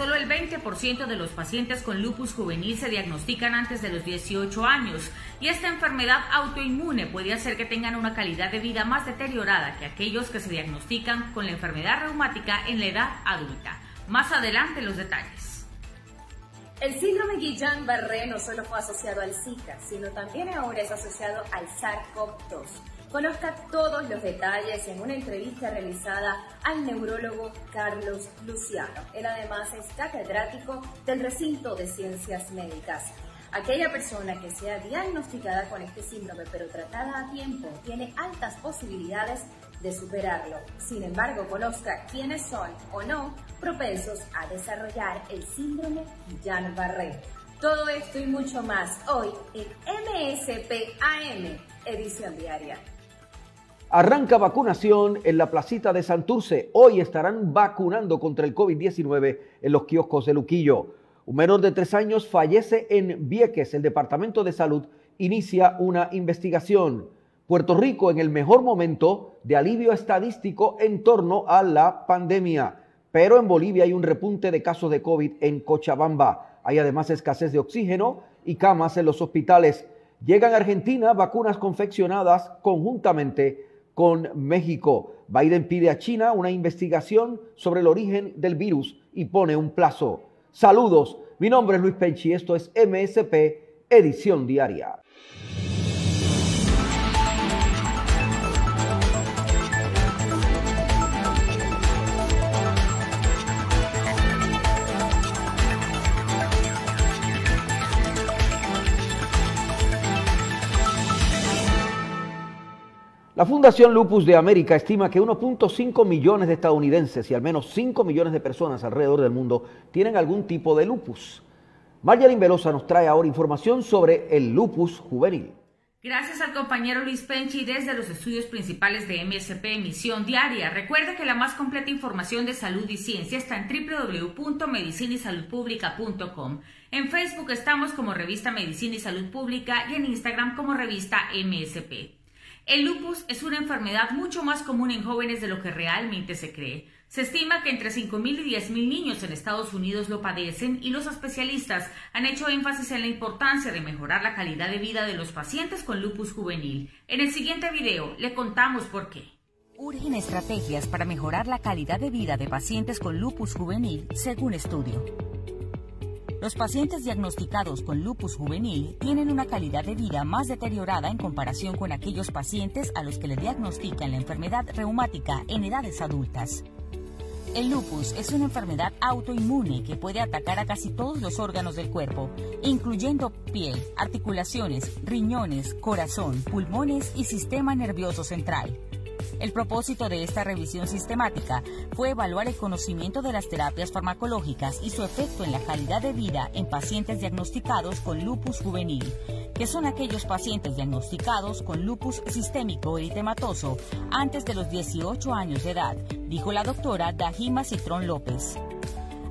Solo el 20% de los pacientes con lupus juvenil se diagnostican antes de los 18 años y esta enfermedad autoinmune puede hacer que tengan una calidad de vida más deteriorada que aquellos que se diagnostican con la enfermedad reumática en la edad adulta. Más adelante los detalles. El síndrome Guillain-Barré no solo fue asociado al Zika, sino también ahora es asociado al SARS-CoV-2 Conozca todos los detalles en una entrevista realizada al neurólogo Carlos Luciano. Él además es catedrático del recinto de ciencias médicas. Aquella persona que sea diagnosticada con este síndrome pero tratada a tiempo tiene altas posibilidades de superarlo. Sin embargo, conozca quiénes son o no propensos a desarrollar el síndrome Guillain-Barré. Todo esto y mucho más hoy en MSP AM, edición diaria. Arranca vacunación en la placita de Santurce. Hoy estarán vacunando contra el COVID-19 en los kioscos de Luquillo. Un menor de tres años fallece en Vieques. El Departamento de Salud inicia una investigación. Puerto Rico en el mejor momento de alivio estadístico en torno a la pandemia. Pero en Bolivia hay un repunte de casos de COVID en Cochabamba. Hay además escasez de oxígeno y camas en los hospitales. Llegan a Argentina vacunas confeccionadas conjuntamente con México. Biden pide a China una investigación sobre el origen del virus y pone un plazo. Saludos, mi nombre es Luis Penchi, esto es MSP, edición diaria. La Fundación Lupus de América estima que 1.5 millones de estadounidenses y al menos 5 millones de personas alrededor del mundo tienen algún tipo de lupus. Marjorie Velosa nos trae ahora información sobre el lupus juvenil. Gracias al compañero Luis Penchi desde los estudios principales de MSP Emisión Diaria. Recuerda que la más completa información de salud y ciencia está en www.medicinisaludpublica.com. En Facebook estamos como Revista Medicina y Salud Pública y en Instagram como Revista MSP. El lupus es una enfermedad mucho más común en jóvenes de lo que realmente se cree. Se estima que entre 5.000 y 10.000 niños en Estados Unidos lo padecen y los especialistas han hecho énfasis en la importancia de mejorar la calidad de vida de los pacientes con lupus juvenil. En el siguiente video le contamos por qué. Urgen estrategias para mejorar la calidad de vida de pacientes con lupus juvenil, según estudio. Los pacientes diagnosticados con lupus juvenil tienen una calidad de vida más deteriorada en comparación con aquellos pacientes a los que le diagnostican la enfermedad reumática en edades adultas. El lupus es una enfermedad autoinmune que puede atacar a casi todos los órganos del cuerpo, incluyendo piel, articulaciones, riñones, corazón, pulmones y sistema nervioso central. El propósito de esta revisión sistemática fue evaluar el conocimiento de las terapias farmacológicas y su efecto en la calidad de vida en pacientes diagnosticados con lupus juvenil, que son aquellos pacientes diagnosticados con lupus sistémico eritematoso antes de los 18 años de edad, dijo la doctora Dajima Citrón López.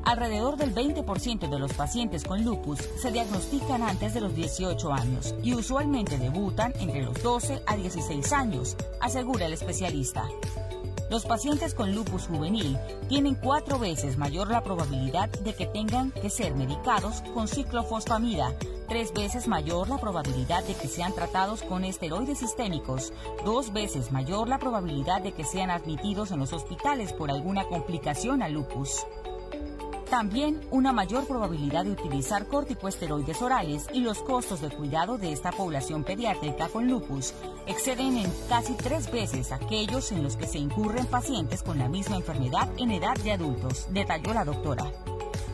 Alrededor del 20% de los pacientes con lupus se diagnostican antes de los 18 años y usualmente debutan entre los 12 a 16 años, asegura el especialista. Los pacientes con lupus juvenil tienen cuatro veces mayor la probabilidad de que tengan que ser medicados con ciclofosfamida, tres veces mayor la probabilidad de que sean tratados con esteroides sistémicos, dos veces mayor la probabilidad de que sean admitidos en los hospitales por alguna complicación al lupus. También una mayor probabilidad de utilizar corticoesteroides orales y los costos de cuidado de esta población pediátrica con lupus exceden en casi tres veces aquellos en los que se incurren pacientes con la misma enfermedad en edad de adultos, detalló la doctora.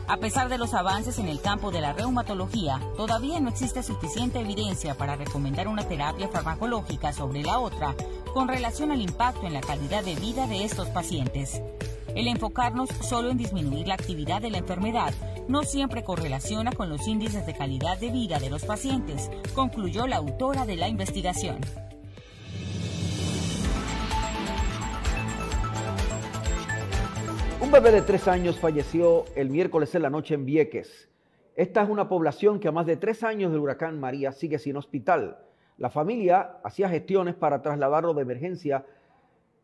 A pesar de los avances en el campo de la reumatología, todavía no existe suficiente evidencia para recomendar una terapia farmacológica sobre la otra con relación al impacto en la calidad de vida de estos pacientes. El enfocarnos solo en disminuir la actividad de la enfermedad no siempre correlaciona con los índices de calidad de vida de los pacientes, concluyó la autora de la investigación. Un bebé de tres años falleció el miércoles en la noche en Vieques. Esta es una población que a más de tres años del huracán María sigue sin hospital. La familia hacía gestiones para trasladarlo de emergencia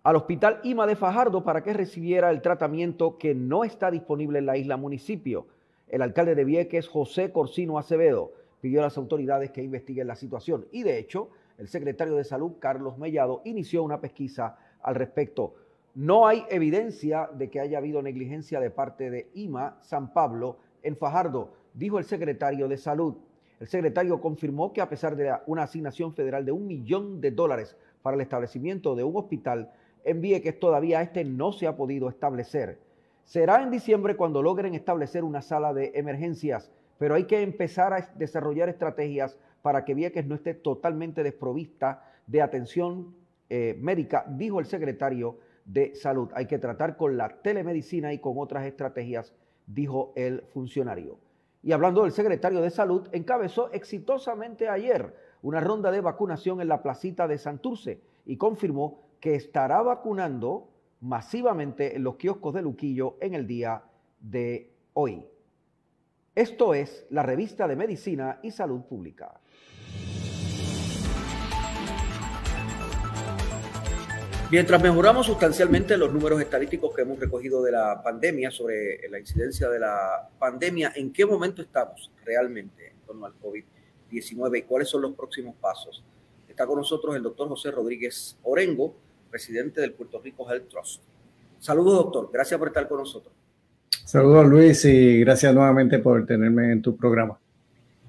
al Hospital IMA de Fajardo para que recibiera el tratamiento que no está disponible en la isla municipio. El alcalde de Vieques, José Corsino Acevedo, pidió a las autoridades que investiguen la situación y de hecho el secretario de Salud, Carlos Mellado, inició una pesquisa al respecto. No hay evidencia de que haya habido negligencia de parte de IMA San Pablo en Fajardo, dijo el secretario de Salud. El secretario confirmó que a pesar de una asignación federal de un millón de dólares para el establecimiento de un hospital, en Vieques todavía este no se ha podido establecer. Será en diciembre cuando logren establecer una sala de emergencias, pero hay que empezar a desarrollar estrategias para que Vieques no esté totalmente desprovista de atención eh, médica, dijo el secretario de Salud. Hay que tratar con la telemedicina y con otras estrategias, dijo el funcionario. Y hablando del secretario de Salud, encabezó exitosamente ayer una ronda de vacunación en la placita de Santurce y confirmó que estará vacunando masivamente en los kioscos de Luquillo en el día de hoy. Esto es la revista de Medicina y Salud Pública. Mientras mejoramos sustancialmente los números estadísticos que hemos recogido de la pandemia, sobre la incidencia de la pandemia, ¿en qué momento estamos realmente en torno al COVID-19 y cuáles son los próximos pasos? Está con nosotros el doctor José Rodríguez Orengo, presidente del Puerto Rico Health Trust. Saludos, doctor. Gracias por estar con nosotros. Saludos, Luis, y gracias nuevamente por tenerme en tu programa.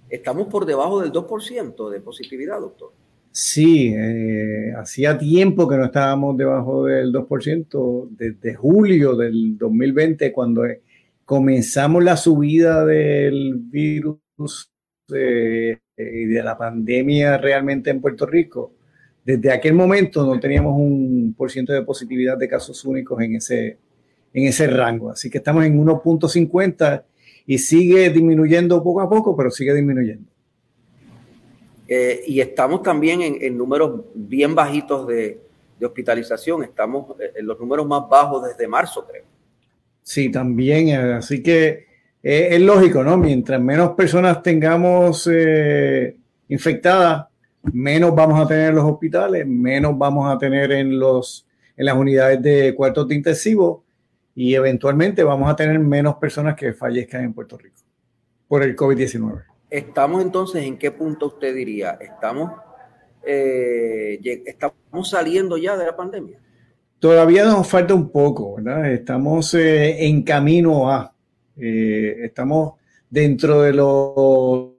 Estamos por debajo del 2% de positividad, doctor. Sí, eh, hacía tiempo que no estábamos debajo del 2%, desde julio del 2020, cuando comenzamos la subida del virus eh, y de la pandemia realmente en Puerto Rico desde aquel momento no teníamos un por ciento de positividad de casos únicos en ese, en ese rango. Así que estamos en 1.50 y sigue disminuyendo poco a poco, pero sigue disminuyendo. Eh, y estamos también en, números bien bajitos de, hospitalización. Estamos en los números más bajos desde marzo, creo. Sí, también. Eh, así que eh, es lógico, ¿no? Mientras menos personas tengamos infectadas, menos vamos a tener en los hospitales, menos vamos a tener en, los, en las unidades de cuartos de intensivo y eventualmente vamos a tener menos personas que fallezcan en Puerto Rico por el COVID-19. Estamos entonces, ¿en qué punto usted diría? ¿Estamos, eh, ¿Estamos saliendo ya de la pandemia? Todavía nos falta un poco, ¿verdad? Estamos eh, en camino a, eh, estamos dentro de los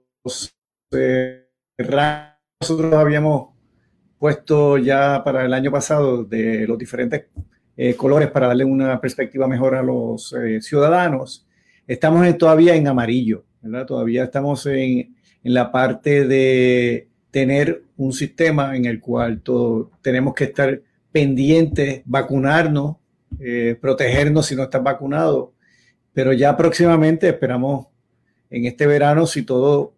nosotros habíamos puesto ya para el año pasado de los diferentes eh, colores para darle una perspectiva mejor a los eh, ciudadanos. Estamos todavía en amarillo, ¿verdad? Todavía estamos en, en, la parte de tener un sistema en el cual tenemos que estar pendientes, vacunarnos, eh, protegernos si no estás vacunado. Pero ya próximamente esperamos en este verano, si todo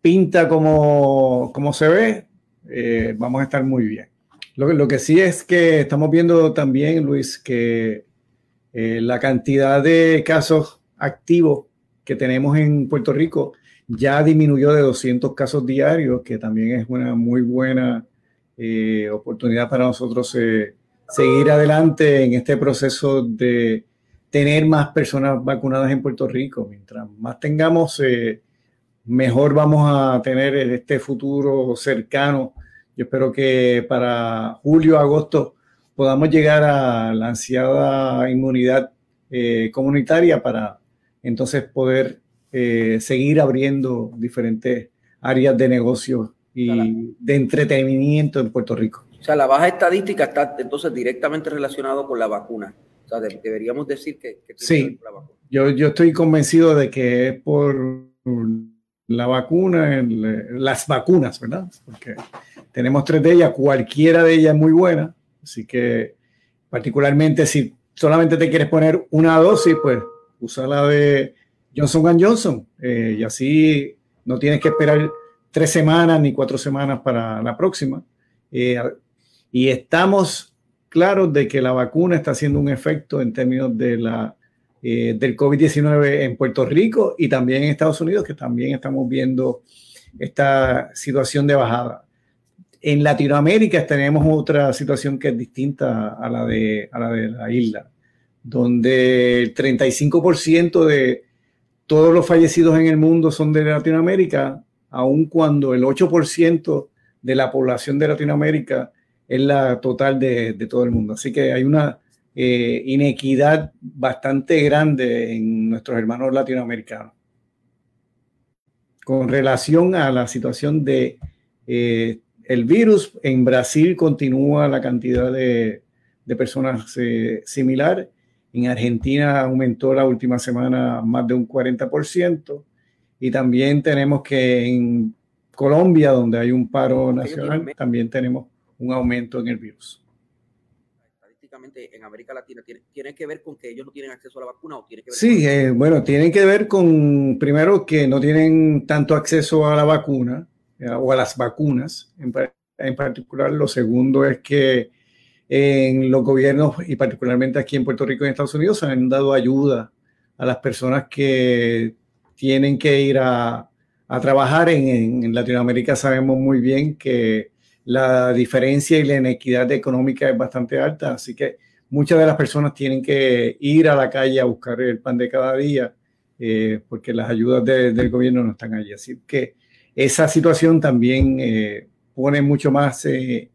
pinta como, como se ve, eh, vamos a estar muy bien. Lo, lo, que sí es que estamos viendo también, Luis, que eh, la cantidad de casos activos que tenemos en Puerto Rico ya disminuyó de 200 casos diarios, que también es una muy buena eh, oportunidad para nosotros seguir adelante en este proceso de tener más personas vacunadas en Puerto Rico. Mientras más tengamos mejor vamos a tener este futuro cercano. Yo espero que para julio, agosto podamos llegar a la ansiada inmunidad eh, comunitaria para entonces poder eh, seguir abriendo diferentes áreas de negocio y de entretenimiento en Puerto Rico. O sea, la baja estadística está entonces directamente relacionado con la vacuna. O sea, deberíamos decir que, sí, la vacuna. Yo, yo estoy convencido de que es por la vacuna, las vacunas, ¿verdad? Porque tenemos tres de ellas, cualquiera de ellas es muy buena, así que particularmente si solamente te quieres poner una dosis, pues usa la de Johnson Johnson. y así no tienes que esperar tres semanas ni cuatro semanas para la próxima. y estamos claros de que la vacuna está haciendo un efecto en términos de la, del COVID-19 en Puerto Rico y también en Estados Unidos, que también estamos viendo esta situación de bajada. En Latinoamérica tenemos otra situación que es distinta a la de, a la, de la isla, donde el 35% de todos los fallecidos en el mundo son de Latinoamérica, aun cuando el 8% de la población de Latinoamérica es la total de, de todo el mundo. Así que hay una eh, inequidad bastante grande en nuestros hermanos latinoamericanos con relación a la situación de eh, el virus, en Brasil continúa la cantidad de, personas eh, similar. En Argentina aumentó la última semana más de un 40%. Y también tenemos que en Colombia, donde hay un paro nacional, también tenemos un aumento en el virus en América Latina tiene, que ver con que ellos no tienen acceso a la vacuna o tiene que ver Sí, eh, bueno, tienen que ver con, primero, que no tienen tanto acceso a la vacuna o a las vacunas en, en, particular. Lo segundo es que en los gobiernos y particularmente aquí en Puerto Rico y en Estados Unidos han dado ayuda a las personas que tienen que ir a, a trabajar. En, en Latinoamérica sabemos muy bien que la diferencia y la inequidad económica es bastante alta, así que muchas de las personas tienen que ir a la calle a buscar el pan de cada día eh, porque las ayudas del gobierno no están allí. Así que esa situación también eh, pone mucho más eh,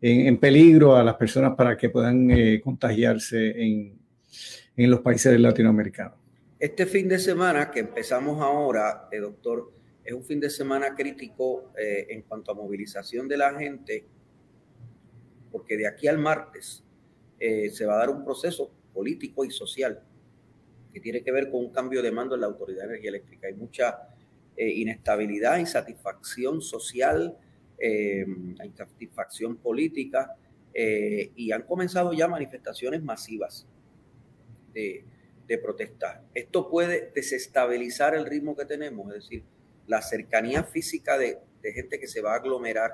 en, peligro a las personas para que puedan contagiarse en, en los países latinoamericanos. Este fin de semana que empezamos ahora, doctor, es un fin de semana crítico eh, en cuanto a movilización de la gente, porque de aquí al martes eh, se va a dar un proceso político y social que tiene que ver con un cambio de mando en la Autoridad de Energía Eléctrica. Hay mucha eh, inestabilidad, insatisfacción social, insatisfacción política y han comenzado ya manifestaciones masivas de protestar. Esto puede desestabilizar el ritmo que tenemos, es decir, la cercanía física de, gente que se va a aglomerar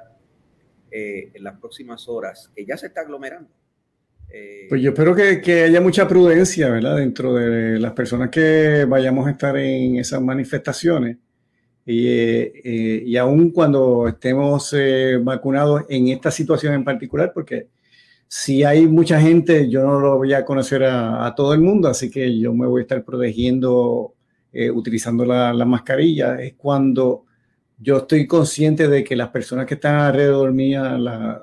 eh, en las próximas horas, que ya se está aglomerando. Eh, pues yo espero que, haya mucha prudencia, ¿verdad? Dentro de las personas que vayamos a estar en esas manifestaciones. Y, eh, y aún cuando estemos vacunados en esta situación en particular, porque si hay mucha gente, yo no lo voy a conocer a, todo el mundo, así que yo me voy a estar protegiendo eh, utilizando la, mascarilla, es cuando yo estoy consciente de que las personas que están alrededor mía,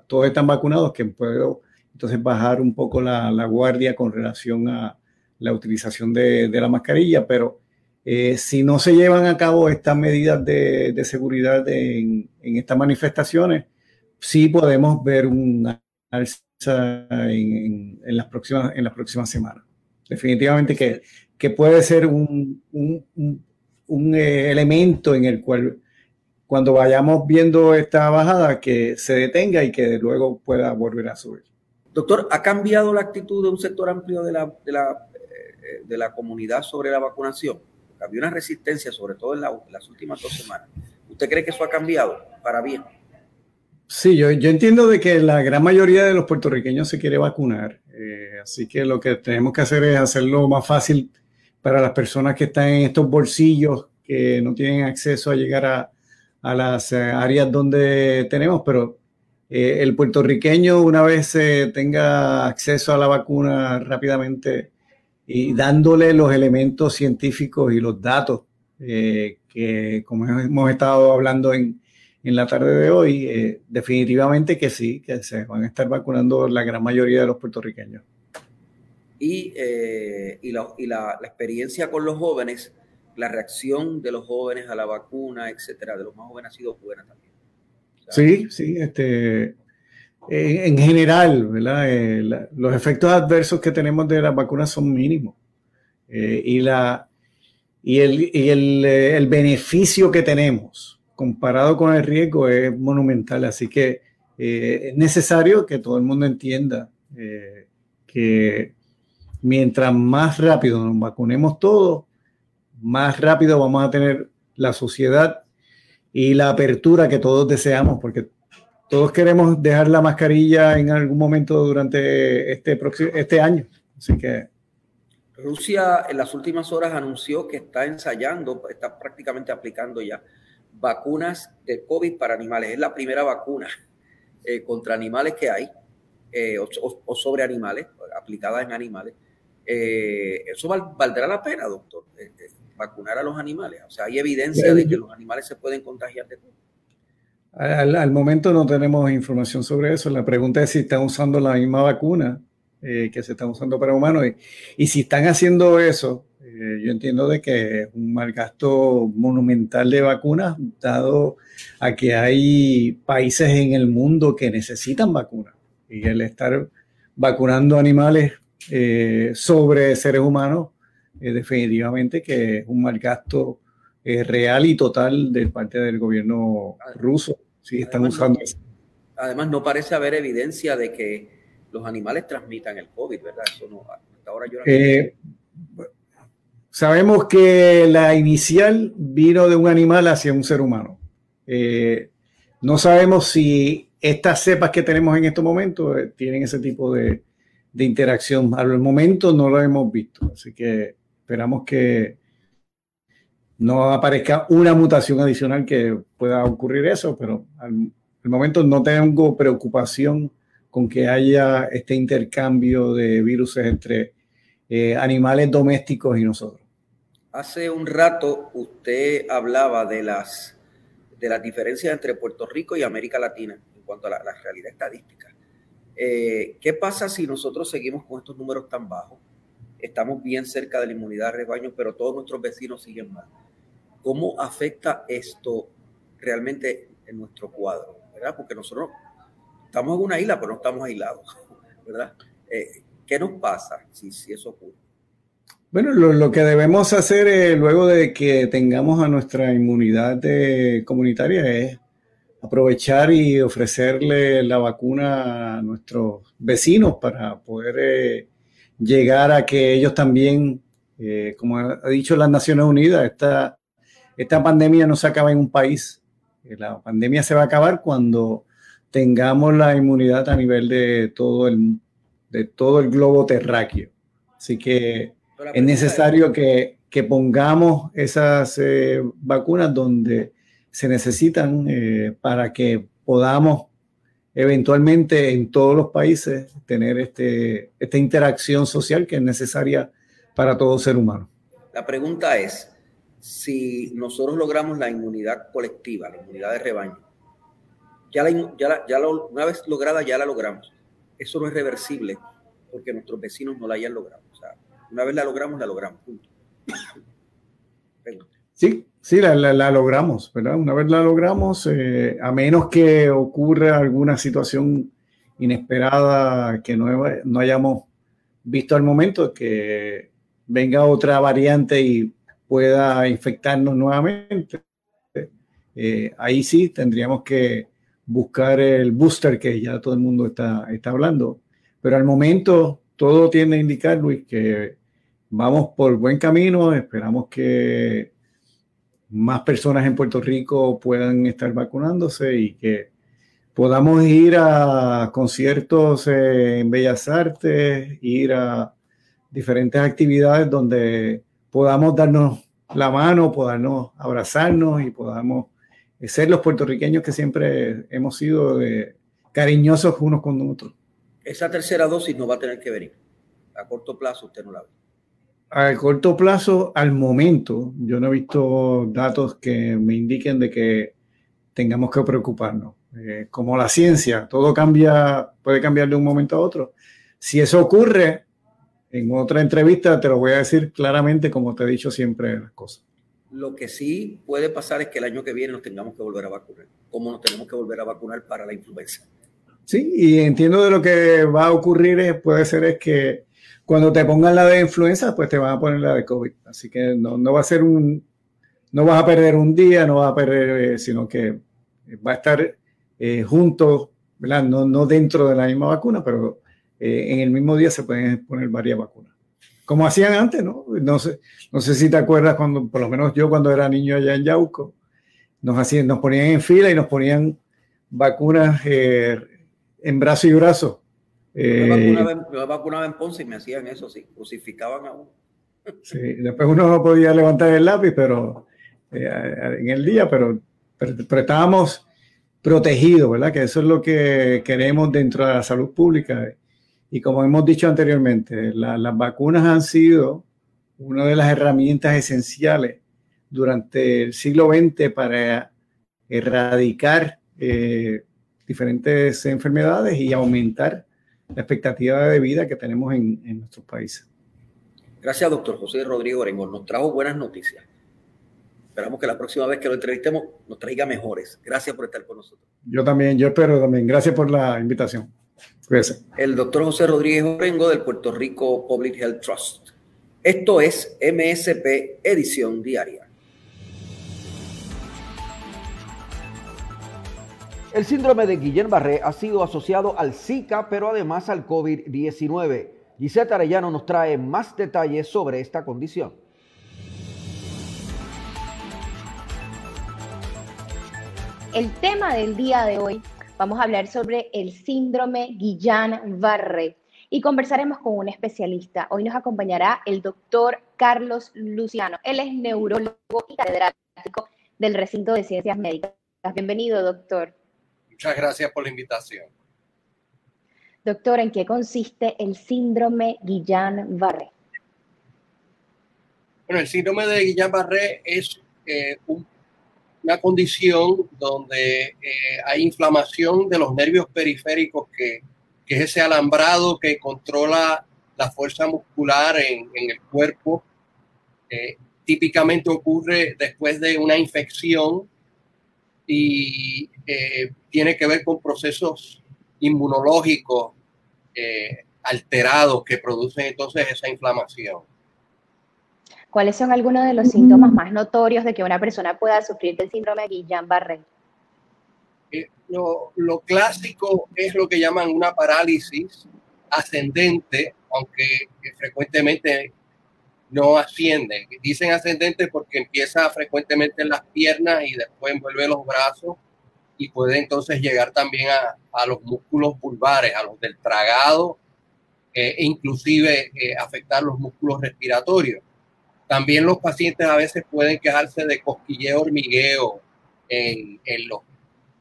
todos están vacunados, que puedo entonces bajar un poco la, guardia con relación a la utilización de, la mascarilla, pero eh, si no se llevan a cabo estas medidas de, seguridad en, estas manifestaciones, sí podemos ver una alza en, las, próximas, en las próximas semanas. Definitivamente que que puede ser un, un, eh, elemento en el cual cuando vayamos viendo esta bajada que se detenga y que luego pueda volver a subir. Doctor, ¿ha cambiado la actitud de un sector amplio de la, de la, eh, de la comunidad sobre la vacunación? Había una resistencia, sobre todo en, las últimas dos semanas. ¿Usted cree que eso ha cambiado para bien? Sí, yo, yo entiendo de que la gran mayoría de los puertorriqueños se quiere vacunar. Eh, así que lo que tenemos que hacer es hacerlo más fácil para las personas que están en estos bolsillos que no tienen acceso a llegar a, las eh, áreas donde tenemos, pero eh, el puertorriqueño una vez eh, tenga acceso a la vacuna rápidamente y dándole los elementos científicos y los datos que como hemos estado hablando en, en la tarde de hoy, definitivamente que sí, que se van a estar vacunando la gran mayoría de los puertorriqueños y, eh, y, la, y la, experiencia con los jóvenes, la reacción de los jóvenes a la vacuna, etcétera, de los más jóvenes ha sido buena también. sí, sí, este, en general, ¿verdad? Eh, los efectos adversos que tenemos de las vacunas son mínimos. Eh, y la, y, el, y el, el, beneficio que tenemos comparado con el riesgo es monumental. Así que es necesario que todo el mundo entienda que mientras más rápido nos vacunemos todos, más rápido vamos a tener la sociedad y la apertura que todos deseamos, porque todos queremos dejar la mascarilla en algún momento durante este, próximo, este año. Así que... Rusia en las últimas horas anunció que está ensayando, está prácticamente aplicando ya vacunas de COVID para animales. Es la primera vacuna eh, contra animales que hay, eh, o, sobre animales, aplicada en animales. Eh, ¿Eso valdrá la pena, doctor? vacunar a los animales. O sea, hay evidencia de que los animales se pueden contagiar de COVID. Al, momento no tenemos información sobre eso. La pregunta es si están usando la misma vacuna eh, que se están usando para humanos. Y, si están haciendo eso, eh, yo entiendo de que es un mal gasto monumental de vacunas, dado a que hay países en el mundo que necesitan vacunas. Y el estar vacunando animales eh, sobre seres humanos, definitivamente que es un mal gasto real y total de parte del gobierno ruso Sí, están además, usando Además, no parece haber evidencia de que los animales transmitan el COVID, ¿verdad? Eso no, hasta ahora yo eh, sabemos que la inicial vino de un animal hacia un ser humano. Eh, no sabemos si estas cepas que tenemos en estos momentos eh, tienen ese tipo de, de interacción. Al momento no lo hemos visto, así que esperamos que no aparezca una mutación adicional que pueda ocurrir eso, pero al, momento no tengo preocupación con que haya este intercambio de virus entre eh, animales domésticos y nosotros. Hace un rato usted hablaba de las, de las diferencias entre Puerto Rico y América Latina en cuanto a la, realidad estadística. Eh, ¿Qué pasa si nosotros seguimos con estos números tan bajos? Estamos bien cerca de la inmunidad de rebaño, pero todos nuestros vecinos siguen mal. ¿Cómo afecta esto realmente en nuestro cuadro? ¿verdad? Porque nosotros estamos en una isla, pero no estamos aislados, ¿verdad? Eh, ¿Qué nos pasa si, eso ocurre? Bueno, lo, que debemos hacer eh, luego de que tengamos a nuestra inmunidad comunitaria es aprovechar y ofrecerle la vacuna a nuestros vecinos para poder eh, llegar a que ellos también, como ha dicho las Naciones Unidas, esta esta pandemia no se acaba en un país. Eh, la pandemia se va a acabar cuando tengamos la inmunidad a nivel de todo el, de todo el globo terráqueo. Así que es necesario que, pongamos esas eh, vacunas donde se necesitan eh, para que podamos eventualmente en todos los países tener este, esta interacción social que es necesaria para todo ser humano. La pregunta es, si nosotros logramos la inmunidad colectiva, la inmunidad de rebaño, ya, ya, una vez lograda ya la logramos. Eso no es reversible porque nuestros vecinos no la hayan logrado. O sea, una vez la logramos, la logramos. Sí, sí, la, logramos, ¿verdad? Una vez la logramos, eh, a menos que ocurra alguna situación inesperada que no, no hayamos visto al momento, que venga otra variante y pueda infectarnos nuevamente. Eh, ahí sí tendríamos que buscar el booster que ya todo el mundo está, está hablando. Pero al momento todo tiende a indicar, Luis, que vamos por buen camino. Esperamos que más personas en Puerto Rico puedan estar vacunándose y que podamos ir a conciertos en Bellas Artes, ir a diferentes actividades donde podamos darnos la mano, podamos abrazarnos y podamos ser los puertorriqueños que siempre hemos sido eh, cariñosos unos con otros. Esa tercera dosis no va a tener que venir. A corto plazo usted no la ve. A corto plazo, al momento, yo no he visto datos que me indiquen de que tengamos que preocuparnos. Eh, como la ciencia, todo cambia, puede cambiar de un momento a otro. Si eso ocurre, en otra entrevista te lo voy a decir claramente como te he dicho siempre las cosas. Lo que sí puede pasar es que el año que viene nos tengamos que volver a vacunar, como nos tenemos que volver a vacunar para la influenza. Sí, y entiendo de lo que va a ocurrir puede ser es que cuando te pongan la de influenza, pues te van a poner la de COVID. Así que no, no va a ser un, no vas a perder un día, no vas a perder, eh, sino que va a estar eh, junto, ¿verdad? No, no dentro de la misma vacuna, pero eh, en el mismo día se pueden poner varias vacunas. como hacían antes, ¿no? No sé, no sé si te acuerdas cuando, por lo menos yo cuando era niño allá en Yauco, nos, hacían, nos ponían en fila y nos ponían vacunas eh, en brazo y brazo. Eh, me, vacunaba en, Ponce y me hacían eso, sí, crucificaban a uno. Sí, después uno no podía levantar el lápiz, pero eh, en el día, pero, pero, estábamos protegidos, ¿verdad? Que eso es lo que queremos dentro de la salud pública. Y como hemos dicho anteriormente, las vacunas han sido una de las herramientas esenciales durante el siglo XX para erradicar eh, diferentes enfermedades y aumentar la expectativa de vida que tenemos en, en nuestros países. Gracias, doctor José Rodrigo Orengón. Nos trajo buenas noticias. Esperamos que la próxima vez que lo entrevistemos nos traiga mejores. Gracias por estar con nosotros. Yo también, yo espero también. Gracias por la invitación. El doctor José Rodríguez Orengo del Puerto Rico Public Health Trust. Esto es MSP Edición Diaria. El síndrome de Guillain-Barré ha sido asociado al Zika, pero además al COVID-19. Gisette Arellano nos trae más detalles sobre esta condición. El tema del día de hoy, vamos a hablar sobre el síndrome Guillain-Barré y conversaremos con un especialista. Hoy nos acompañará el doctor Carlos Luciano. Él es neurólogo y catedrático del recinto de ciencias médicas. Bienvenido, doctor. Muchas gracias por la invitación. Doctor, ¿en qué consiste el síndrome Guillain-Barré? Bueno, el síndrome de Guillain-Barré es eh, una condición donde eh, hay inflamación de los nervios periféricos, que, es ese alambrado que controla la fuerza muscular en, el cuerpo. Eh, típicamente ocurre después de una infección y eh, tiene que ver con procesos inmunológicos eh, alterados que producen entonces esa inflamación. ¿Cuáles son algunos de los síntomas más notorios de que una persona pueda sufrir del síndrome de Guillain-Barré? Eh, lo, lo, clásico es lo que llaman una parálisis ascendente, aunque frecuentemente no asciende. Dicen ascendente porque empieza frecuentemente en las piernas y después envuelve los brazos y puede entonces llegar también a, los músculos pulvares, a los del tragado eh, e inclusive eh, afectar los músculos respiratorios. También los pacientes a veces pueden quejarse de cosquilleo hormigueo en, en, los,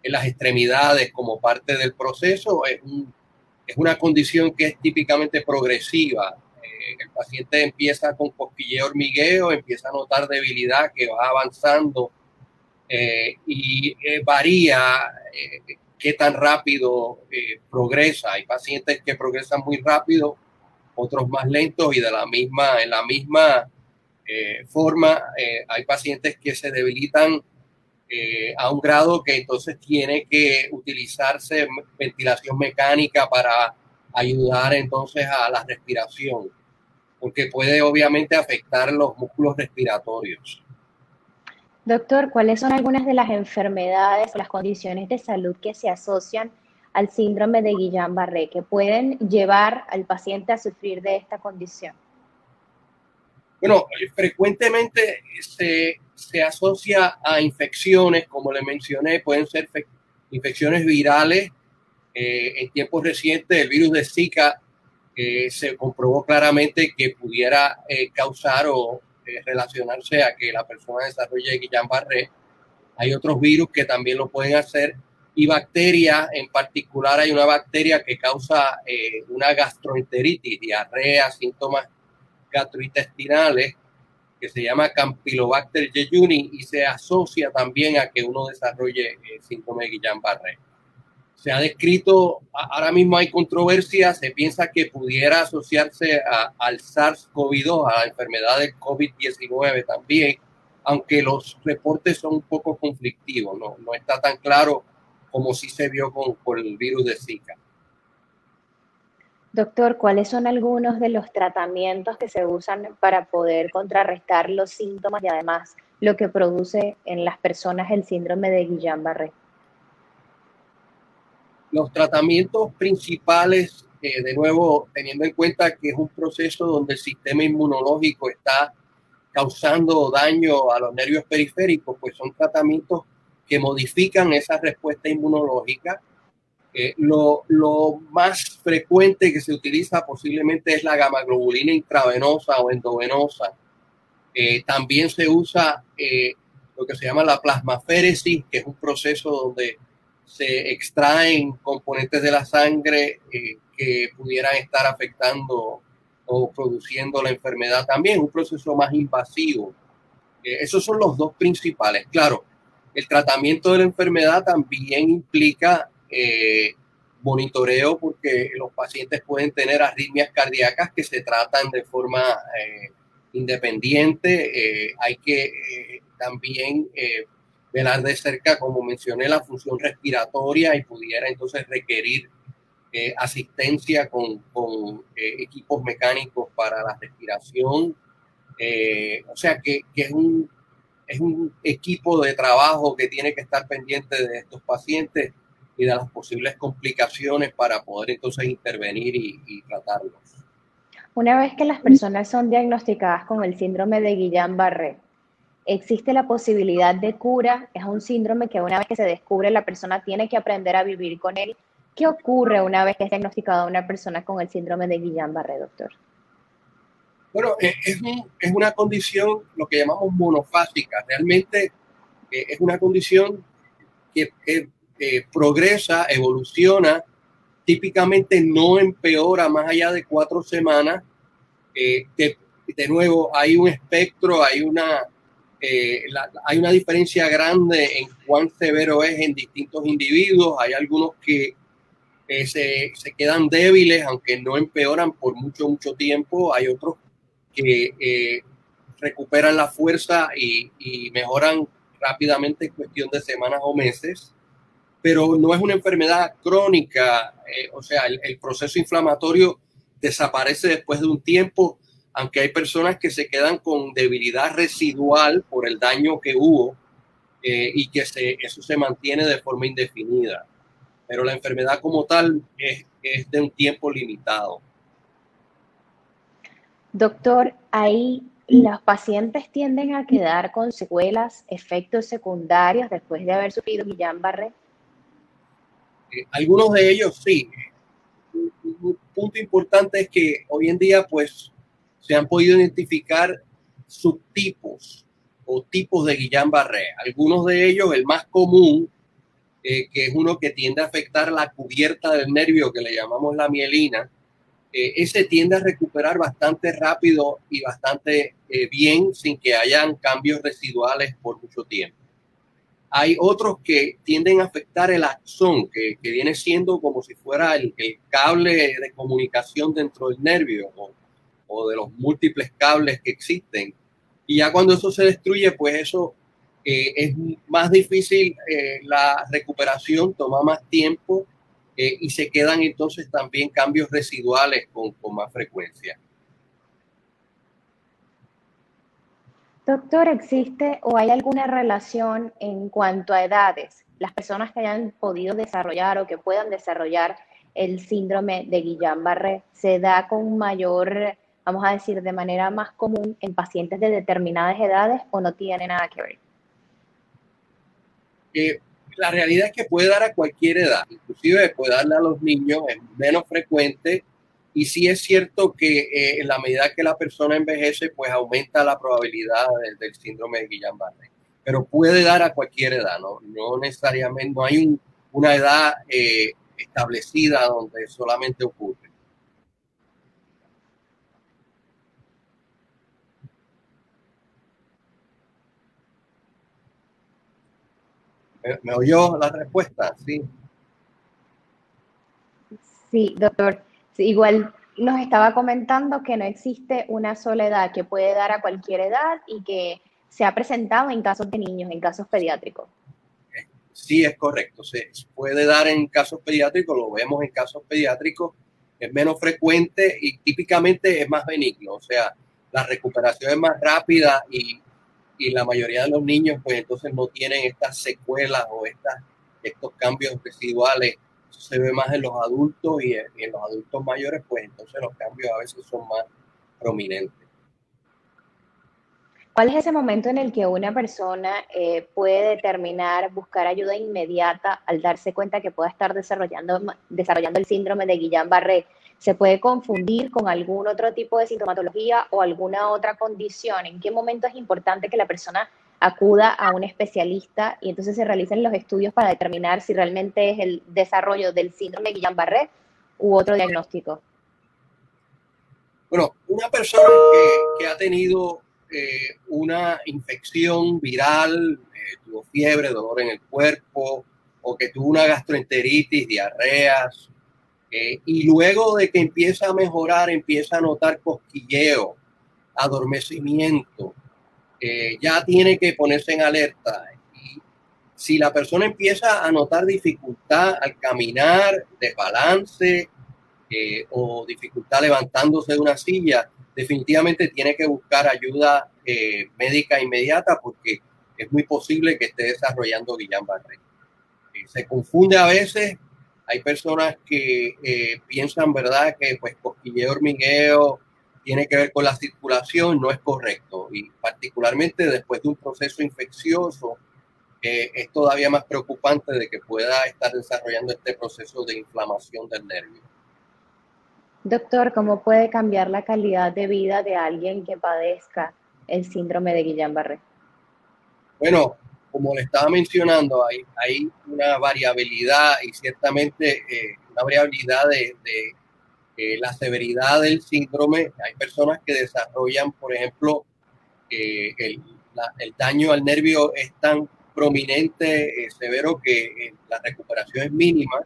en las extremidades como parte del proceso. Es, es una condición que es típicamente progresiva el paciente empieza con cosquilleo hormigueo, empieza a notar debilidad que va avanzando eh, y eh, varía eh, qué tan rápido progresa. Hay pacientes que progresan muy rápido, otros más lentos y de la misma, en la misma forma hay pacientes que se debilitan a un grado que entonces tiene que utilizarse ventilación mecánica para ayudar entonces a la respiración porque puede obviamente afectar los músculos respiratorios. Doctor, ¿cuáles son algunas de las enfermedades o las condiciones de salud que se asocian al síndrome de Guillain-Barré que pueden llevar al paciente a sufrir de esta condición? Bueno, frecuentemente se, se asocia a infecciones, como le mencioné, pueden ser infecciones virales. Eh, en tiempos recientes, el virus de Zika se comprobó claramente que pudiera eh, causar o eh, relacionarse a que la persona desarrolle Guillain-Barré. Hay otros virus que también lo pueden hacer y bacterias, en particular hay una bacteria que causa eh, una gastroenteritis, diarrea, síntomas gastrointestinales, que se llama Campylobacter jejuni y se asocia también a que uno desarrolle síntoma de Guillain-Barré se ha descrito, ahora mismo hay controversia, se piensa que pudiera asociarse al SARS-CoV-2, a la enfermedad del COVID-19 también, aunque los reportes son un poco conflictivos, no, no está tan claro como si se vio con, con el virus de Zika. Doctor, ¿cuáles son algunos de los tratamientos que se usan para poder contrarrestar los síntomas y además lo que produce en las personas el síndrome de Guillain-Barré? Los tratamientos principales eh, de nuevo, teniendo en cuenta que es un proceso donde el sistema inmunológico está causando daño a los nervios periféricos, pues son tratamientos que modifican esa respuesta inmunológica. Eh, lo, lo, más frecuente que se utiliza posiblemente es la gamaglobulina intravenosa o endovenosa. Eh, también se usa lo que se llama la plasmaféresis, que es un proceso donde se extraen componentes de la sangre que pudieran estar afectando o produciendo la enfermedad también, un proceso más invasivo. Eh, esos son los dos principales. Claro, el tratamiento de la enfermedad también implica eh, monitoreo porque los pacientes pueden tener arritmias cardíacas que se tratan de forma eh, independiente. hay que también velar de cerca, como mencioné, la función respiratoria y pudiera entonces requerir eh, asistencia con, con eh, equipos mecánicos para la respiración. Eh, o sea que, que, es, un, es un equipo de trabajo que tiene que estar pendiente de estos pacientes y de las posibles complicaciones para poder entonces intervenir y, y tratarlos. Una vez que las personas son diagnosticadas con el síndrome de Guillain-Barré, ¿existe la posibilidad de cura? Es un síndrome que una vez que se descubre la persona tiene que aprender a vivir con él ¿Qué ocurre una vez que es diagnosticada una persona con el síndrome de Guillain-Barré, doctor? Bueno, eh, es, es, una condición, lo que llamamos monofásica. Realmente eh, es una condición que progresa, evoluciona, típicamente no empeora más allá de cuatro semanas. Eh, de, de, nuevo, hay un espectro, hay una, hay una diferencia grande en cuán severo es en distintos individuos. Hay algunos que eh, se, se, quedan débiles, aunque no empeoran por mucho, mucho tiempo. Hay otros que eh, recuperan la fuerza y, y, mejoran rápidamente en cuestión de semanas o meses, pero no es una enfermedad crónica, eh, o sea, el, el, proceso inflamatorio desaparece después de un tiempo, aunque hay personas que se quedan con debilidad residual por el daño que hubo y que se, eso se mantiene de forma indefinida pero la enfermedad como tal es, es de un tiempo limitado. Doctor, ahí los pacientes tienden a quedar con secuelas, efectos secundarios después de haber sufrido Guillain-Barré. Eh, algunos de ellos sí. Un, punto importante es que hoy en día pues se han podido identificar subtipos o tipos de Guillain-Barré. Algunos de ellos, el más común eh, que es uno que tiende a afectar la cubierta del nervio que le llamamos la mielina, eh, ese tiende a recuperar bastante rápido y bastante eh, bien sin que hayan cambios residuales por mucho tiempo. Hay otros que tienden a afectar el axón, que, que viene siendo como si fuera el, cable de comunicación dentro del nervio o de los múltiples cables que existen. Y ya cuando eso se destruye, pues eso eh, es más difícil eh, la recuperación, toma más tiempo eh, y se quedan entonces también cambios residuales con, con, más frecuencia. Doctor, ¿existe o hay alguna relación en cuanto a edades? Las personas que hayan podido desarrollar o que puedan desarrollar el síndrome de Guillain-Barré se da con mayor, vamos a decir, de manera más común en pacientes de determinadas edades o no tiene nada que ver? Eh, la realidad es que puede dar a cualquier edad, inclusive puede darle a los niños, es menos frecuente y sí es cierto que eh, en la medida que la persona envejece, pues aumenta la probabilidad del, síndrome de Guillain-Barré. Pero puede dar a cualquier edad, no, no necesariamente, no hay un, una edad eh, establecida donde solamente ocurre. ¿Me, oyó la respuesta? Sí. Sí, doctor. Sí, igual nos estaba comentando que no existe una sola edad, que puede dar a cualquier edad y que se ha presentado en casos de niños, en casos pediátricos. Sí, es correcto. Se puede dar en casos pediátricos, lo vemos en casos pediátricos, es menos frecuente y típicamente es más benigno. O sea, la recuperación es más rápida y y la mayoría de los niños pues entonces no tienen estas secuelas o estas, estos cambios residuales se ve más en los adultos y en, los adultos mayores, pues entonces los cambios a veces son más prominentes. ¿Cuál es ese momento en el que una persona eh, puede determinar buscar ayuda inmediata al darse cuenta que pueda estar desarrollando, desarrollando el síndrome de Guillain-Barré? ¿Se puede confundir con algún otro tipo de sintomatología o alguna otra condición? ¿En qué momento es importante que la persona acuda a un especialista y entonces se realicen los estudios para determinar si realmente es el desarrollo del síndrome de Guillain-Barré u otro diagnóstico? Bueno, una persona que, ha tenido eh, una infección viral, eh, tuvo fiebre, dolor en el cuerpo, o que tuvo una gastroenteritis, diarreas, eh, y luego de que empieza a mejorar, empieza a notar cosquilleo, adormecimiento, ya tiene que ponerse en alerta. Si la persona empieza a notar dificultad al caminar, de balance eh, o dificultad levantándose de una silla, definitivamente tiene que buscar ayuda eh, médica inmediata porque es muy posible que esté desarrollando Guillain-Barré. Eh, se confunde a veces, hay personas que piensan, ¿verdad?, que pues cosquilleo, hormigueo, tiene que ver con la circulación no es correcto y particularmente después de un proceso infeccioso eh, es todavía más preocupante de que pueda estar desarrollando este proceso de inflamación del nervio. Doctor, ¿cómo puede cambiar la calidad de vida de alguien que padezca el síndrome de Guillain-Barré? Bueno, como le estaba mencionando, hay, hay una variabilidad y ciertamente eh, una variabilidad de eh, la severidad del síndrome. Hay personas que desarrollan, por ejemplo, eh, el, daño al nervio es tan prominente, eh, severo, que la recuperación es mínima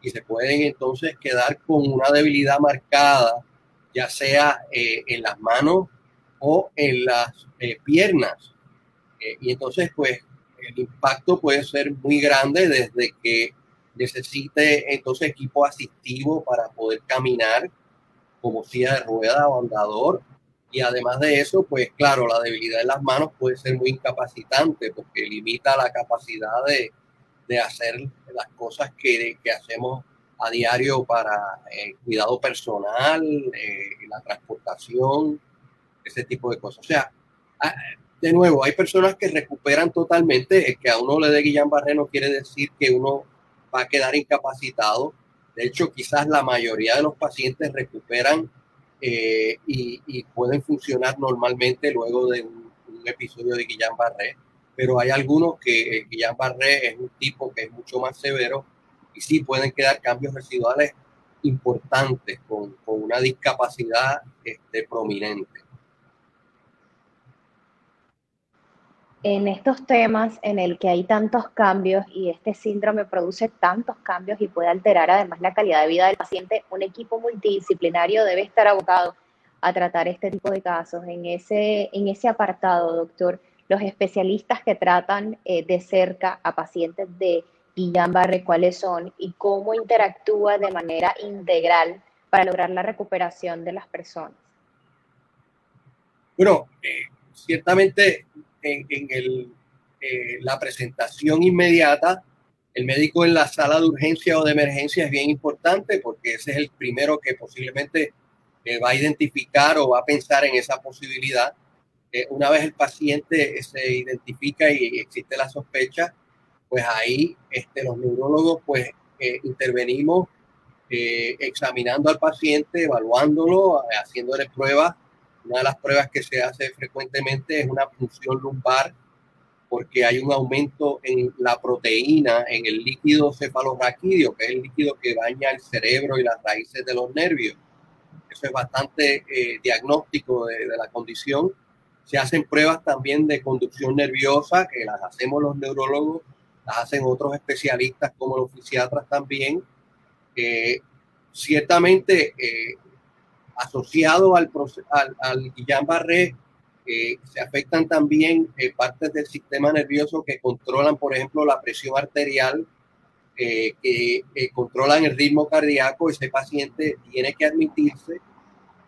y se pueden entonces quedar con una debilidad marcada, ya sea en las manos o en las piernas. y entonces, pues, el impacto puede ser muy grande desde que necesite entonces equipo asistivo para poder caminar como silla de rueda o andador. Y además de eso, pues claro, la debilidad de las manos puede ser muy incapacitante porque limita la capacidad de, de hacer las cosas que, que, hacemos a diario para eh, cuidado personal, eh, la transportación, ese tipo de cosas. O sea, ah, de nuevo, hay personas que recuperan totalmente, que a uno le dé Guillain-Barré no quiere decir que uno va a quedar incapacitado. De hecho, quizás la mayoría de los pacientes recuperan eh, y, pueden funcionar normalmente luego de un, episodio de Guillain-Barré, pero hay algunos que el Guillain-Barré es un tipo que es mucho más severo y sí pueden quedar cambios residuales importantes con, con una discapacidad este, prominente. En estos temas en el que hay tantos cambios y este síndrome produce tantos cambios y puede alterar además la calidad de vida del paciente, un equipo multidisciplinario debe estar abocado a tratar este tipo de casos. En ese, en ese apartado, doctor, los especialistas que tratan eh, de cerca a pacientes de Guillain-Barré, ¿cuáles son y cómo interactúa de manera integral para lograr la recuperación de las personas? Bueno, eh, ciertamente en, el, eh, la presentación inmediata, el médico en la sala de urgencia o de emergencia es bien importante porque ese es el primero que posiblemente eh, va a identificar o va a pensar en esa posibilidad. Eh, una vez el paciente se identifica y existe la sospecha, pues ahí este, los neurólogos pues intervenimos examinando al paciente, evaluándolo, haciéndole pruebas una de las pruebas que se hace frecuentemente es una función lumbar porque hay un aumento en la proteína en el líquido cefalorraquídeo, que es el líquido que baña el cerebro y las raíces de los nervios. Eso es bastante eh, diagnóstico de, de, la condición. Se hacen pruebas también de conducción nerviosa, que las hacemos los neurólogos, las hacen otros especialistas como los fisiatras también. Eh, ciertamente, eh, asociado al, al, al Guillain-Barré, eh, se afectan también eh, partes del sistema nervioso que controlan, por ejemplo, la presión arterial, eh, que controlan el ritmo cardíaco. Ese paciente tiene que admitirse,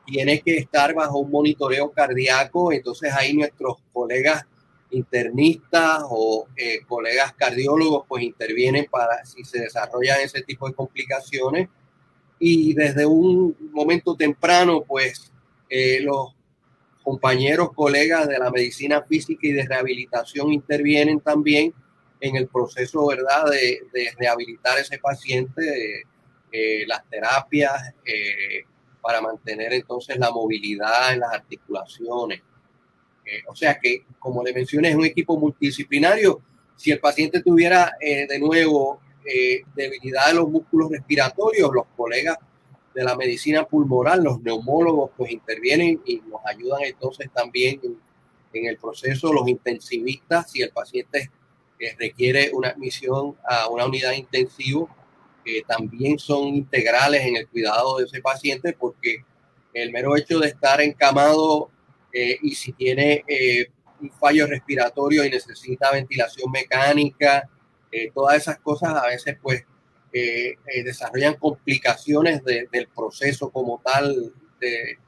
tiene que estar bajo un monitoreo cardíaco. Entonces ahí nuestros colegas internistas o colegas cardiólogos pues intervienen para si se desarrollan ese tipo de complicaciones y desde un momento temprano pues eh, los compañeros, colegas de la medicina física y de rehabilitación intervienen también en el proceso, ¿verdad?, de, rehabilitar ese paciente, eh, las terapias para mantener entonces la movilidad en las articulaciones. Eh, o sea que, como le mencioné, es un equipo multidisciplinario. Si el paciente tuviera eh, de nuevo eh, debilidad de los músculos respiratorios, los colegas de la medicina pulmonar, los neumólogos, pues intervienen y nos ayudan entonces también en, el proceso, los intensivistas, si el paciente requiere una admisión a una unidad intensivo, que también son integrales en el cuidado de ese paciente, porque el mero hecho de estar encamado eh, y si tiene eh, un fallo respiratorio y necesita ventilación mecánica, eh, todas esas cosas a veces pues desarrollan complicaciones del proceso como tal de,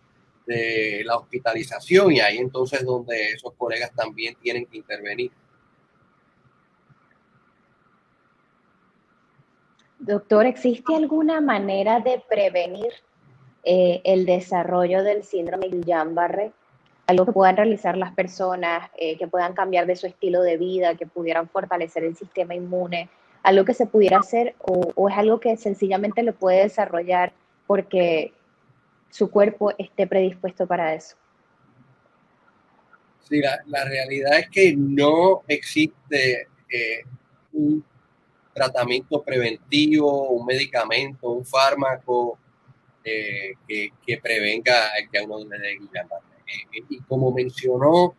de la hospitalización y ahí entonces donde esos colegas también tienen que intervenir. Doctor, ¿existe alguna manera de prevenir el desarrollo del síndrome Guillain-Barré? Algo que puedan realizar las personas, eh, que puedan cambiar de su estilo de vida, que pudieran fortalecer el sistema inmune, algo que se pudiera hacer o, es algo que sencillamente lo puede desarrollar porque su cuerpo esté predispuesto para eso. Sí, la, realidad es que no existe eh, un tratamiento preventivo, un medicamento, un fármaco eh, que, que, prevenga el diagnóstico de Guillain-Barré y como mencionó,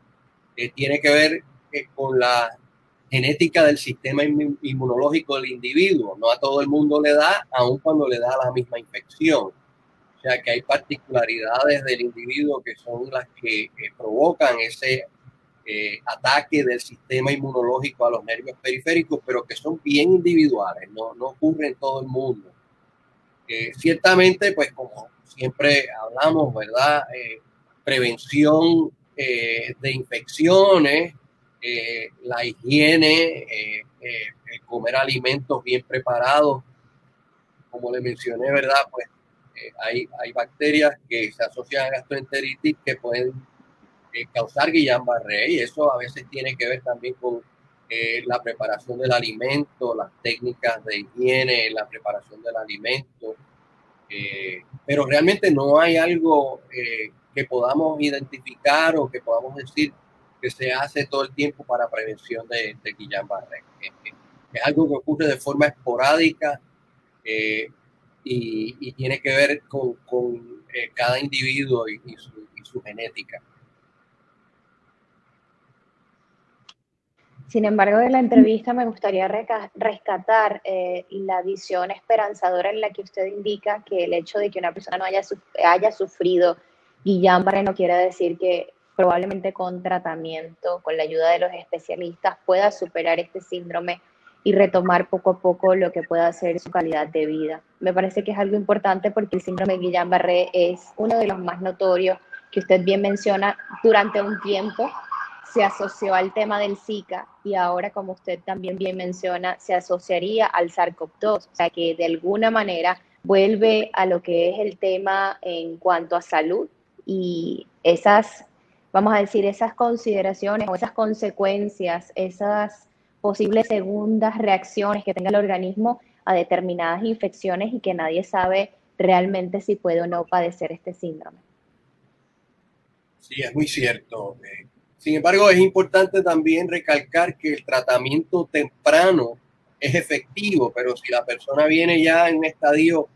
eh, tiene que ver eh, con la genética del sistema inmunológico del individuo. No a todo el mundo le da, aun cuando le da la misma infección. O sea que hay particularidades del individuo que son las que provocan ese ataque del sistema inmunológico a los nervios periféricos, pero que son bien individuales, no, no ocurre en todo el mundo. ciertamente, pues como siempre hablamos, ¿verdad? Prevención eh, de infecciones, eh, la higiene, eh, comer alimentos bien preparados. Como le mencioné, ¿verdad? Pues hay, hay bacterias que se asocian a gastroenteritis que pueden causar Guillain-Barré y eso a veces tiene que ver también con la preparación del alimento, las técnicas de higiene, la preparación del alimento. pero realmente no hay algo que podamos identificar o que podamos decir que se hace todo el tiempo para prevención de, de Guillain-Barré. Es, algo que ocurre de forma esporádica eh, y, tiene que ver con, eh, cada individuo y, su, genética. Sin embargo, de la entrevista me gustaría rescatar eh, la visión esperanzadora en la que usted indica que el hecho de que una persona no haya, haya sufrido Guillain-Barré no quiere decir que probablemente con tratamiento, con la ayuda de los especialistas, pueda superar este síndrome y retomar poco a poco lo que pueda ser su calidad de vida. Me parece que es algo importante porque el síndrome Guillain-Barré es uno de los más notorios que usted bien menciona durante un tiempo se asoció al tema del Zika y ahora, como usted también bien menciona, se asociaría al SARS-CoV-2, o sea que de alguna manera vuelve a lo que es el tema en cuanto a salud y esas, vamos a decir, esas consideraciones o esas consecuencias, esas posibles segundas reacciones que tenga el organismo a determinadas infecciones y que nadie sabe realmente si puede o no padecer este síndrome. Sí, es muy cierto. Eh, sin embargo, es importante también recalcar que el tratamiento temprano es efectivo, pero si la persona viene ya en un estadio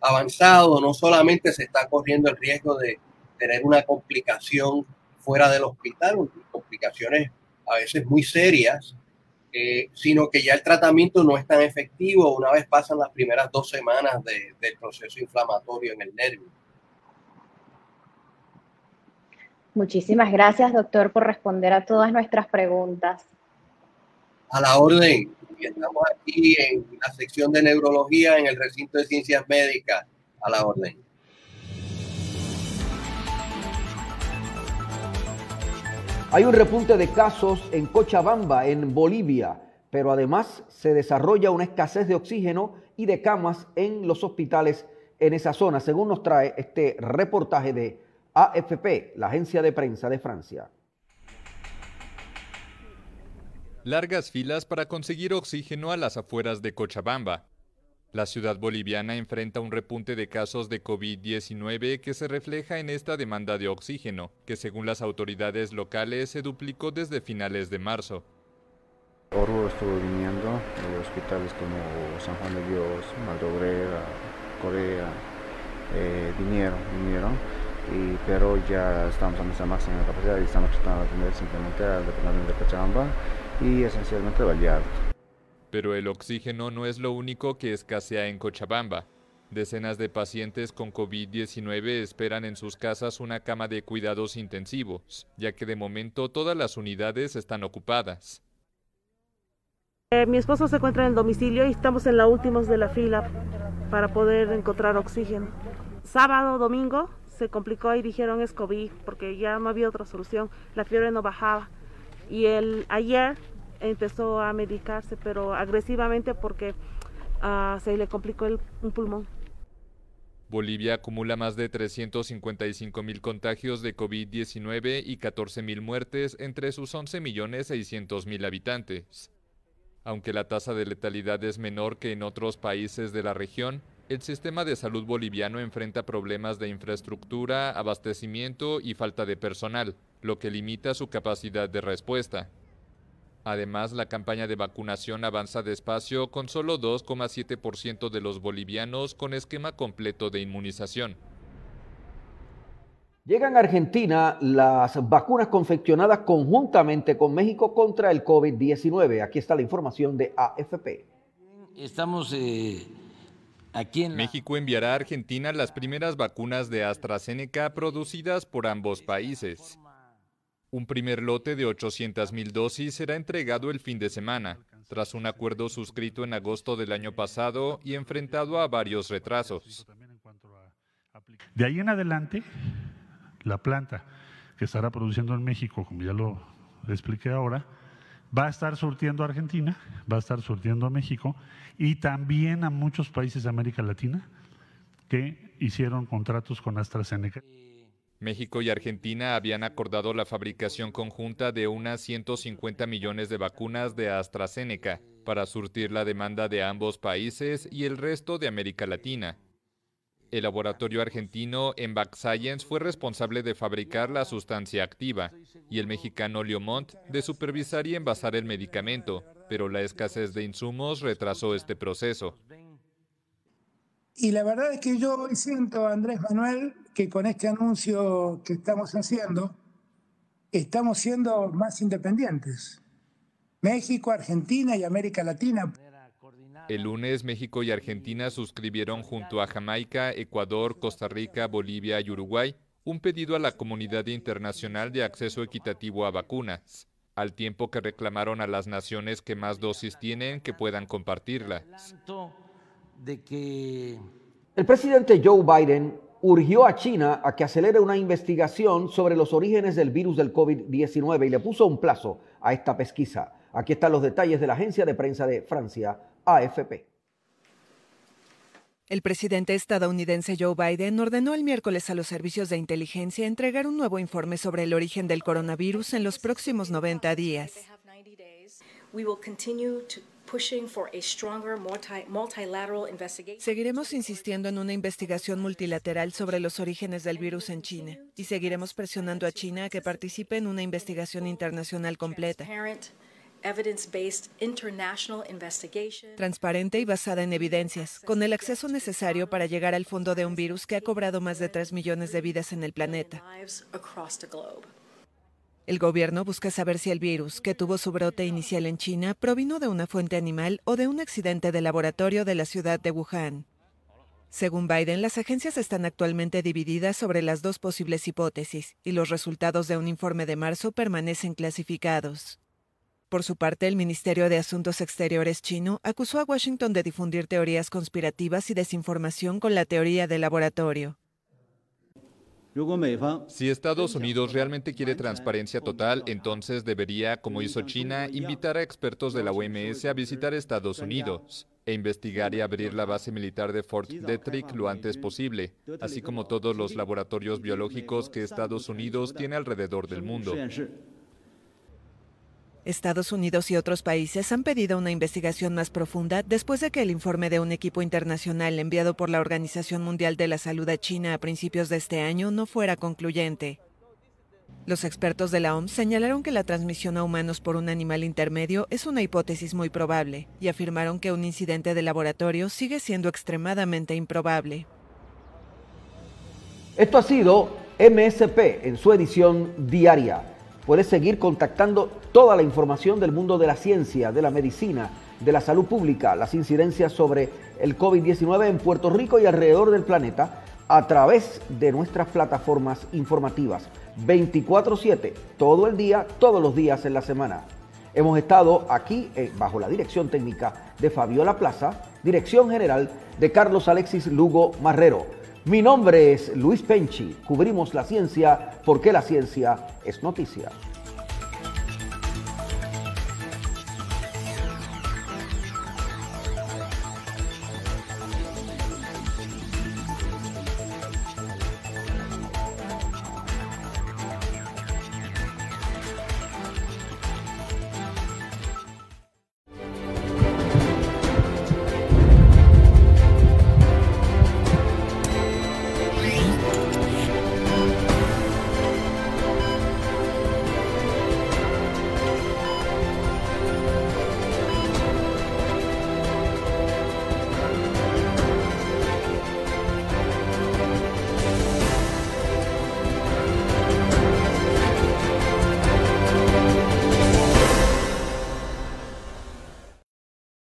avanzado, no solamente se está corriendo el riesgo de tener una complicación fuera del hospital, complicaciones a veces muy serias, eh, sino que ya el tratamiento no es tan efectivo una vez pasan las primeras dos semanas del proceso inflamatorio en el nervio. Muchísimas gracias, doctor, por responder a todas nuestras preguntas. A la orden. Estamos aquí en la sección de neurología en el recinto de ciencias médicas. A la orden. Hay un repunte de casos en Cochabamba, en Bolivia, pero además se desarrolla una escasez de oxígeno y de camas en los hospitales en esa zona, según nos trae este reportaje de AFP, la agencia de prensa de Francia. Largas filas para conseguir oxígeno a las afueras de Cochabamba. La ciudad boliviana enfrenta un repunte de casos de COVID-19 que se refleja en esta demanda de oxígeno, que según las autoridades locales se duplicó desde finales de marzo. Oruro estuvo viniendo de hospitales como San Juan de Dios, Maldobrera, Corea, eh, vinieron, vinieron, y, pero ya estamos a nuestra máxima capacidad y estamos tratando de atender simplemente al departamento de Cochabamba y esencialmente Vallarta pero el oxígeno no es lo único que escasea en Cochabamba. Decenas de pacientes con COVID-19 esperan en sus casas una cama de cuidados intensivos, ya que de momento todas las unidades están ocupadas. Eh, mi esposo se encuentra en el domicilio y estamos en la última de la fila para poder encontrar oxígeno. Sábado, domingo se complicó y dijeron es COVID porque ya no había otra solución. La fiebre no bajaba. Y el ayer empezó a medicarse, pero agresivamente porque uh, se le complicó el, un pulmón. Bolivia acumula más de 355 mil contagios de COVID-19 y 14 mil muertes entre sus 11 millones 600 mil habitantes. Aunque la tasa de letalidad es menor que en otros países de la región, el sistema de salud boliviano enfrenta problemas de infraestructura, abastecimiento y falta de personal, lo que limita su capacidad de respuesta. Además, la campaña de vacunación avanza despacio con solo 2,7% de los bolivianos con esquema completo de inmunización. Llegan a Argentina las vacunas confeccionadas conjuntamente con México contra el COVID-19. Aquí está la información de AFP. Estamos eh, aquí en... México enviará a Argentina las primeras vacunas de AstraZeneca producidas por ambos países. Un primer lote de 800.000 dosis será entregado el fin de semana, tras un acuerdo suscrito en agosto del año pasado y enfrentado a varios retrasos. De ahí en adelante, la planta que estará produciendo en México, como ya lo expliqué ahora, va a estar surtiendo a Argentina, va a estar surtiendo a México y también a muchos países de América Latina que hicieron contratos con AstraZeneca. México y Argentina habían acordado la fabricación conjunta de unas 150 millones de vacunas de AstraZeneca para surtir la demanda de ambos países y el resto de América Latina. El laboratorio argentino Envac Science fue responsable de fabricar la sustancia activa y el mexicano Leomont de supervisar y envasar el medicamento, pero la escasez de insumos retrasó este proceso. Y la verdad es que yo siento, Andrés Manuel, que con este anuncio que estamos haciendo, estamos siendo más independientes. México, Argentina y América Latina. El lunes México y Argentina suscribieron junto a Jamaica, Ecuador, Costa Rica, Bolivia y Uruguay un pedido a la comunidad internacional de acceso equitativo a vacunas, al tiempo que reclamaron a las naciones que más dosis tienen que puedan compartirlas. El presidente Joe Biden urgió a China a que acelere una investigación sobre los orígenes del virus del COVID-19 y le puso un plazo a esta pesquisa. Aquí están los detalles de la agencia de prensa de Francia, AFP. El presidente estadounidense Joe Biden ordenó el miércoles a los servicios de inteligencia entregar un nuevo informe sobre el origen del coronavirus en los próximos 90 días. Seguiremos insistiendo en una investigación multilateral sobre los orígenes del virus en China y seguiremos presionando a China a que participe en una investigación internacional completa. Transparente y basada en evidencias, con el acceso necesario para llegar al fondo de un virus que ha cobrado más de 3 millones de vidas en el planeta. El gobierno busca saber si el virus, que tuvo su brote inicial en China, provino de una fuente animal o de un accidente de laboratorio de la ciudad de Wuhan. Según Biden, las agencias están actualmente divididas sobre las dos posibles hipótesis y los resultados de un informe de marzo permanecen clasificados. Por su parte, el Ministerio de Asuntos Exteriores chino acusó a Washington de difundir teorías conspirativas y desinformación con la teoría del laboratorio. Si Estados Unidos realmente quiere transparencia total, entonces debería, como hizo China, invitar a expertos de la OMS a visitar Estados Unidos e investigar y abrir la base militar de Fort Detrick lo antes posible, así como todos los laboratorios biológicos que Estados Unidos tiene alrededor del mundo. Estados Unidos y otros países han pedido una investigación más profunda después de que el informe de un equipo internacional enviado por la Organización Mundial de la Salud a China a principios de este año no fuera concluyente. Los expertos de la OMS señalaron que la transmisión a humanos por un animal intermedio es una hipótesis muy probable y afirmaron que un incidente de laboratorio sigue siendo extremadamente improbable. Esto ha sido MSP en su edición diaria. Puedes seguir contactando toda la información del mundo de la ciencia, de la medicina, de la salud pública, las incidencias sobre el COVID-19 en Puerto Rico y alrededor del planeta a través de nuestras plataformas informativas 24/7, todo el día, todos los días en la semana. Hemos estado aquí eh, bajo la dirección técnica de Fabiola Plaza, dirección general de Carlos Alexis Lugo Marrero. Mi nombre es Luis Penchi. Cubrimos la ciencia porque la ciencia es noticia.